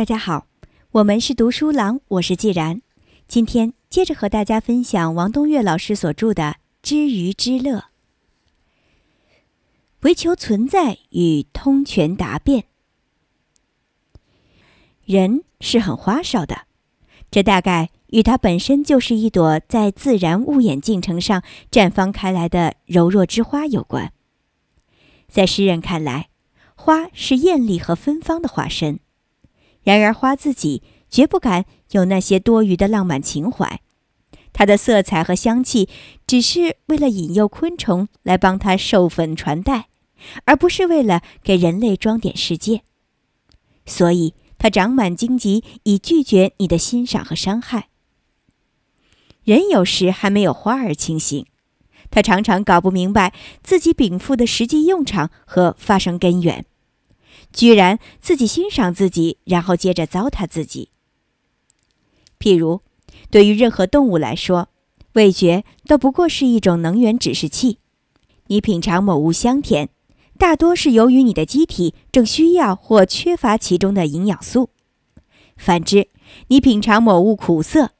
大家好，我们是读书郎，我是既然。今天接着和大家分享王东岳老师所著的《知鱼之乐》，唯求存在与通权达变。人是很花哨的，这大概与他本身就是一朵在自然物演进程上绽放开来的柔弱之花有关。在诗人看来，花是艳丽和芬芳的化身。然而，花自己绝不敢有那些多余的浪漫情怀，它的色彩和香气只是为了引诱昆虫来帮它授粉传代，而不是为了给人类装点世界。所以，它长满荆棘，以拒绝你的欣赏和伤害。人有时还没有花儿清醒，他常常搞不明白自己禀赋的实际用场和发生根源。居然自己欣赏自己，然后接着糟蹋自己。譬如，对于任何动物来说，味觉都不过是一种能源指示器。你品尝某物香甜，大多是由于你的机体正需要或缺乏其中的营养素；反之，你品尝某物苦涩，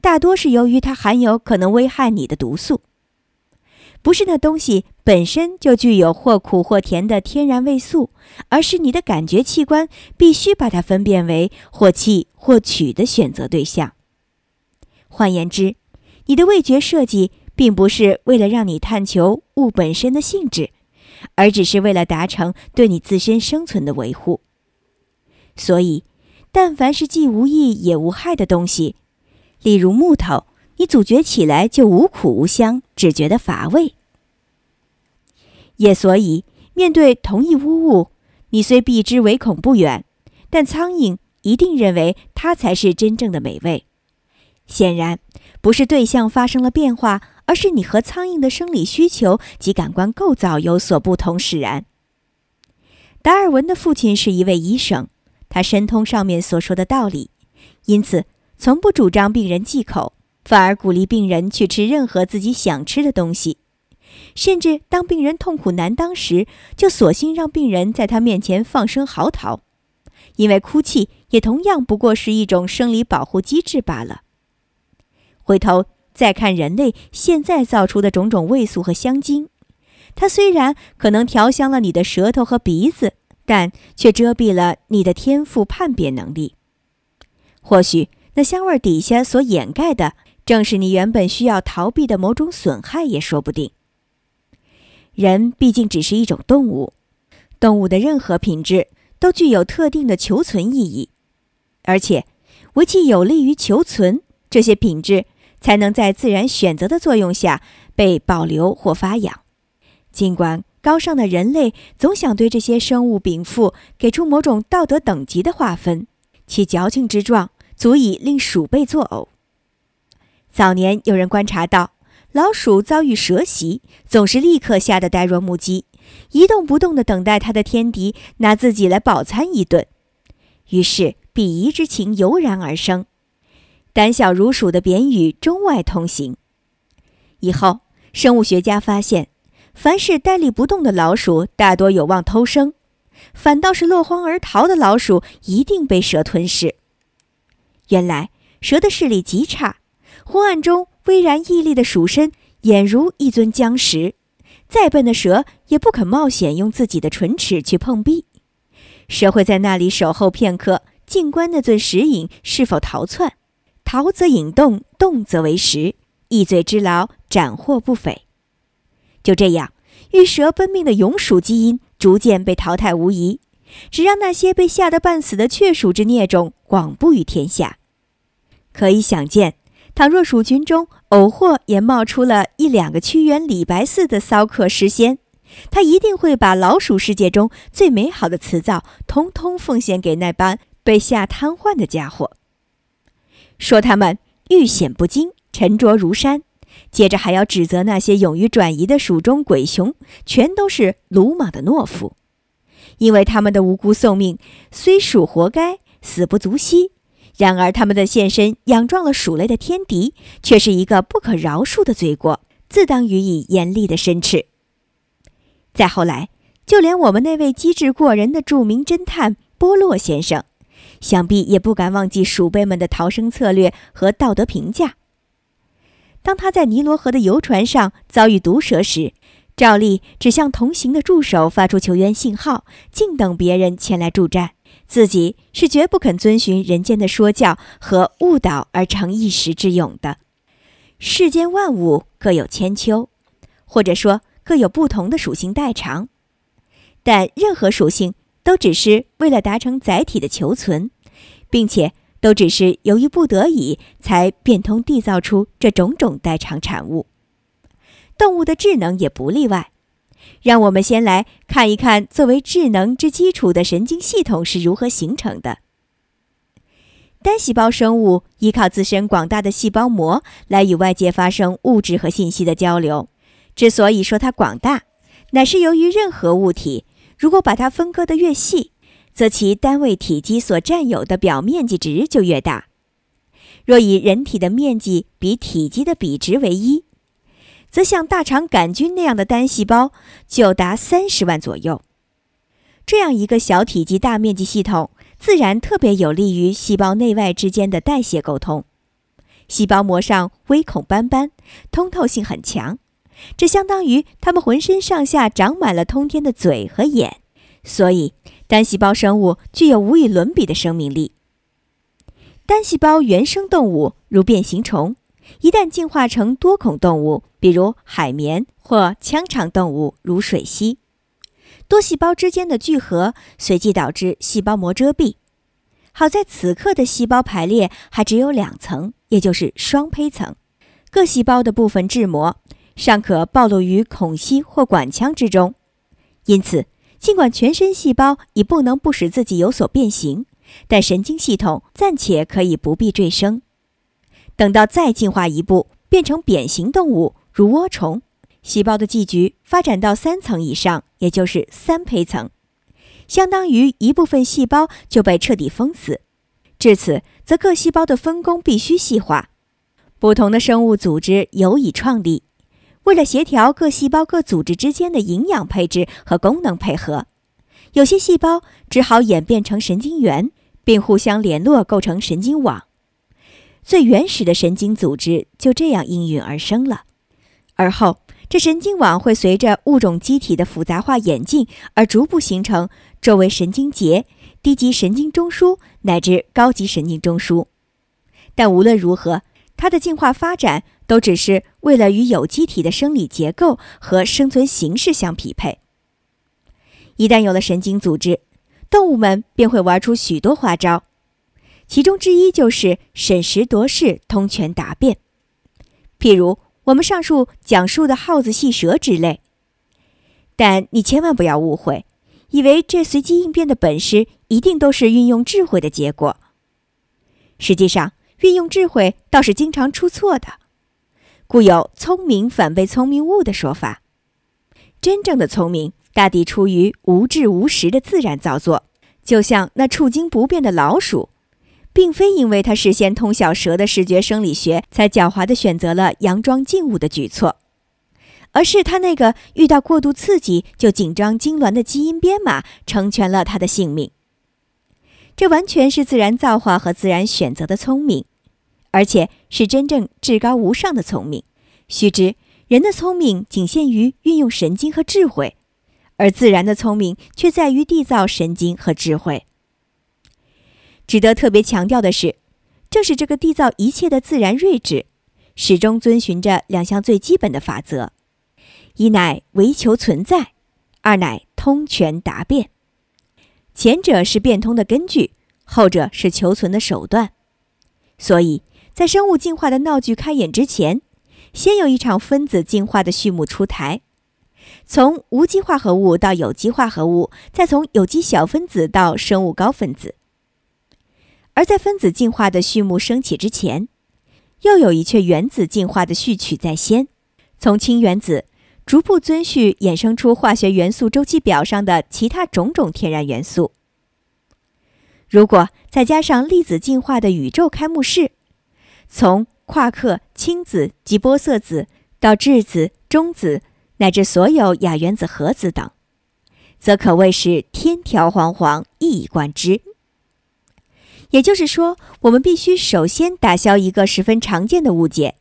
大多是由于它含有可能危害你的毒素。不是那东西本身就具有或苦或甜的天然味素，而是你的感觉器官必须把它分辨为或气或取的选择对象。换言之，你的味觉设计并不是为了让你探求物本身的性质，而只是为了达成对你自身生存的维护。所以，但凡是既无益也无害的东西，例如木头。你咀嚼起来就无苦无香，只觉得乏味。也所以，面对同一污物，你虽避之唯恐不远，但苍蝇一定认为它才是真正的美味。显然，不是对象发生了变化，而是你和苍蝇的生理需求及感官构造有所不同使然。达尔文的父亲是一位医生，他深通上面所说的道理，因此从不主张病人忌口。反而鼓励病人去吃任何自己想吃的东西，甚至当病人痛苦难当时，就索性让病人在他面前放声嚎啕，因为哭泣也同样不过是一种生理保护机制罢了。回头再看人类现在造出的种种味素和香精，它虽然可能调香了你的舌头和鼻子，但却遮蔽了你的天赋判别能力。或许那香味底下所掩盖的。正是你原本需要逃避的某种损害也说不定。人毕竟只是一种动物，动物的任何品质都具有特定的求存意义，而且唯其有利于求存，这些品质才能在自然选择的作用下被保留或发扬。尽管高尚的人类总想对这些生物禀赋给出某种道德等级的划分，其矫情之状足以令鼠辈作呕。早年有人观察到，老鼠遭遇蛇袭，总是立刻吓得呆若木鸡，一动不动地等待它的天敌拿自己来饱餐一顿。于是鄙夷之情油然而生，胆小如鼠的贬语中外通行。以后，生物学家发现，凡是呆立不动的老鼠，大多有望偷生；反倒是落荒而逃的老鼠，一定被蛇吞噬。原来，蛇的视力极差。昏暗中，巍然屹立的鼠身，俨如一尊僵石。再笨的蛇也不肯冒险用自己的唇齿去碰壁。蛇会在那里守候片刻，静观那尊石影是否逃窜。逃则引动，动则为食。一嘴之劳，斩获不菲。就这样，遇蛇奔命的勇鼠基因逐渐被淘汰无疑，只让那些被吓得半死的雀鼠之孽种广布于天下。可以想见。倘若鼠群中偶或也冒出了一两个屈原、李白似的骚客诗仙，他一定会把老鼠世界中最美好的词藻通通奉献给那般被吓瘫痪的家伙，说他们遇险不惊、沉着如山；接着还要指责那些勇于转移的鼠中鬼雄，全都是鲁莽的懦夫，因为他们的无辜送命虽属活该，死不足惜。然而，他们的现身仰撞了鼠类的天敌，却是一个不可饶恕的罪过，自当予以严厉的申斥。再后来，就连我们那位机智过人的著名侦探波洛先生，想必也不敢忘记鼠辈们的逃生策略和道德评价。当他在尼罗河的游船上遭遇毒蛇时，照例只向同行的助手发出求援信号，静等别人前来助战。自己是绝不肯遵循人间的说教和误导而成一时之勇的。世间万物各有千秋，或者说各有不同的属性代偿，但任何属性都只是为了达成载体的求存，并且都只是由于不得已才变通缔造出这种种代偿产物。动物的智能也不例外。让我们先来看一看，作为智能之基础的神经系统是如何形成的。单细胞生物依靠自身广大的细胞膜来与外界发生物质和信息的交流。之所以说它广大，乃是由于任何物体如果把它分割得越细，则其单位体积所占有的表面积值就越大。若以人体的面积比体积的比值为一。则像大肠杆菌那样的单细胞就达三十万左右。这样一个小体积、大面积系统，自然特别有利于细胞内外之间的代谢沟通。细胞膜上微孔斑斑，通透性很强，这相当于它们浑身上下长满了通天的嘴和眼。所以，单细胞生物具有无与伦比的生命力。单细胞原生动物如变形虫。一旦进化成多孔动物，比如海绵或腔肠动物，如水螅，多细胞之间的聚合随即导致细胞膜遮蔽。好在此刻的细胞排列还只有两层，也就是双胚层，各细胞的部分质膜尚可暴露于孔隙或管腔之中。因此，尽管全身细胞已不能不使自己有所变形，但神经系统暂且可以不必坠生。等到再进化一步，变成扁形动物，如涡虫，细胞的寄局发展到三层以上，也就是三胚层，相当于一部分细胞就被彻底封死。至此，则各细胞的分工必须细化，不同的生物组织有以创立。为了协调各细胞各组织之间的营养配置和功能配合，有些细胞只好演变成神经元，并互相联络，构成神经网。最原始的神经组织就这样应运而生了，而后这神经网会随着物种机体的复杂化演进而逐步形成周围神经节、低级神经中枢乃至高级神经中枢。但无论如何，它的进化发展都只是为了与有机体的生理结构和生存形式相匹配。一旦有了神经组织，动物们便会玩出许多花招。其中之一就是审时度势、通权达变，譬如我们上述讲述的耗子戏蛇之类。但你千万不要误会，以为这随机应变的本事一定都是运用智慧的结果。实际上，运用智慧倒是经常出错的，故有“聪明反被聪明误”的说法。真正的聪明，大抵出于无智无识的自然造作，就像那触惊不变的老鼠。并非因为他事先通晓蛇的视觉生理学，才狡猾地选择了佯装静物的举措，而是他那个遇到过度刺激就紧张痉挛的基因编码成全了他的性命。这完全是自然造化和自然选择的聪明，而且是真正至高无上的聪明。须知，人的聪明仅限于运用神经和智慧，而自然的聪明却在于缔造神经和智慧。值得特别强调的是，正是这个缔造一切的自然睿智，始终遵循着两项最基本的法则：一乃唯求存在，二乃通权达变。前者是变通的根据，后者是求存的手段。所以在生物进化的闹剧开演之前，先有一场分子进化的序幕出台，从无机化合物到有机化合物，再从有机小分子到生物高分子。而在分子进化的序幕升起之前，又有一阙原子进化的序曲在先，从氢原子逐步遵序衍生出化学元素周期表上的其他种种天然元素。如果再加上粒子进化的宇宙开幕式，从夸克、氢子及玻色子到质子、中子，乃至所有亚原子核子等，则可谓是天条煌煌，一以贯之。也就是说，我们必须首先打消一个十分常见的误解，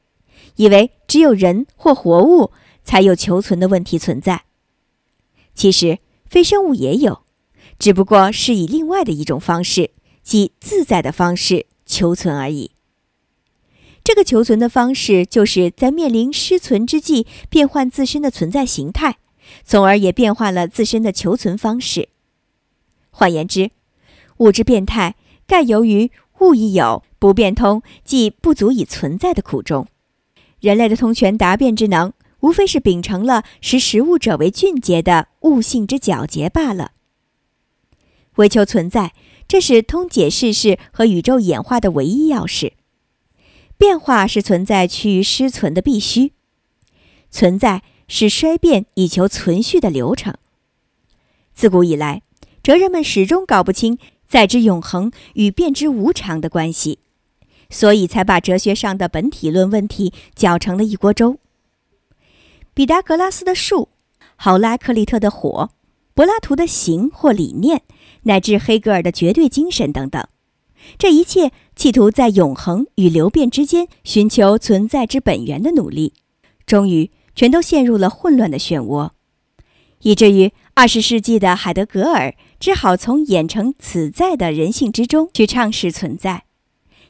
以为只有人或活物才有求存的问题存在。其实，非生物也有，只不过是以另外的一种方式，即自在的方式求存而已。这个求存的方式，就是在面临失存之际，变换自身的存在形态，从而也变换了自身的求存方式。换言之，物质变态。盖由于物亦有不变通，即不足以存在的苦衷。人类的通权达变之能，无非是秉承了识食物者为俊杰的悟性之皎洁罢了。为求存在，这是通解世事和宇宙演化的唯一钥匙。变化是存在趋于失存的必须，存在是衰变以求存续的流程。自古以来，哲人们始终搞不清。在之永恒与变之无常的关系，所以才把哲学上的本体论问题搅成了一锅粥。毕达哥拉斯的数，豪拉克利特的火，柏拉图的形或理念，乃至黑格尔的绝对精神等等，这一切企图在永恒与流变之间寻求存在之本源的努力，终于全都陷入了混乱的漩涡，以至于二十世纪的海德格尔。只好从演成此在的人性之中去畅视存在，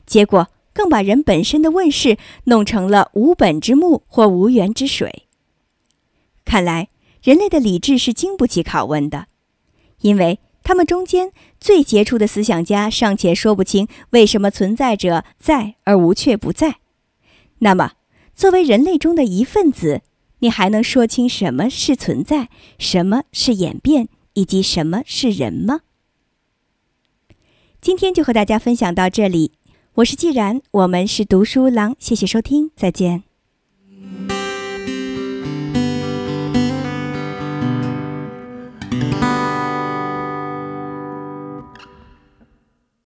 结果更把人本身的问世弄成了无本之木或无源之水。看来人类的理智是经不起拷问的，因为他们中间最杰出的思想家尚且说不清为什么存在者在而无却不在。那么，作为人类中的一份子，你还能说清什么是存在，什么是演变？以及什么是人吗？今天就和大家分享到这里。我是既然我们是读书郎谢谢收听再见。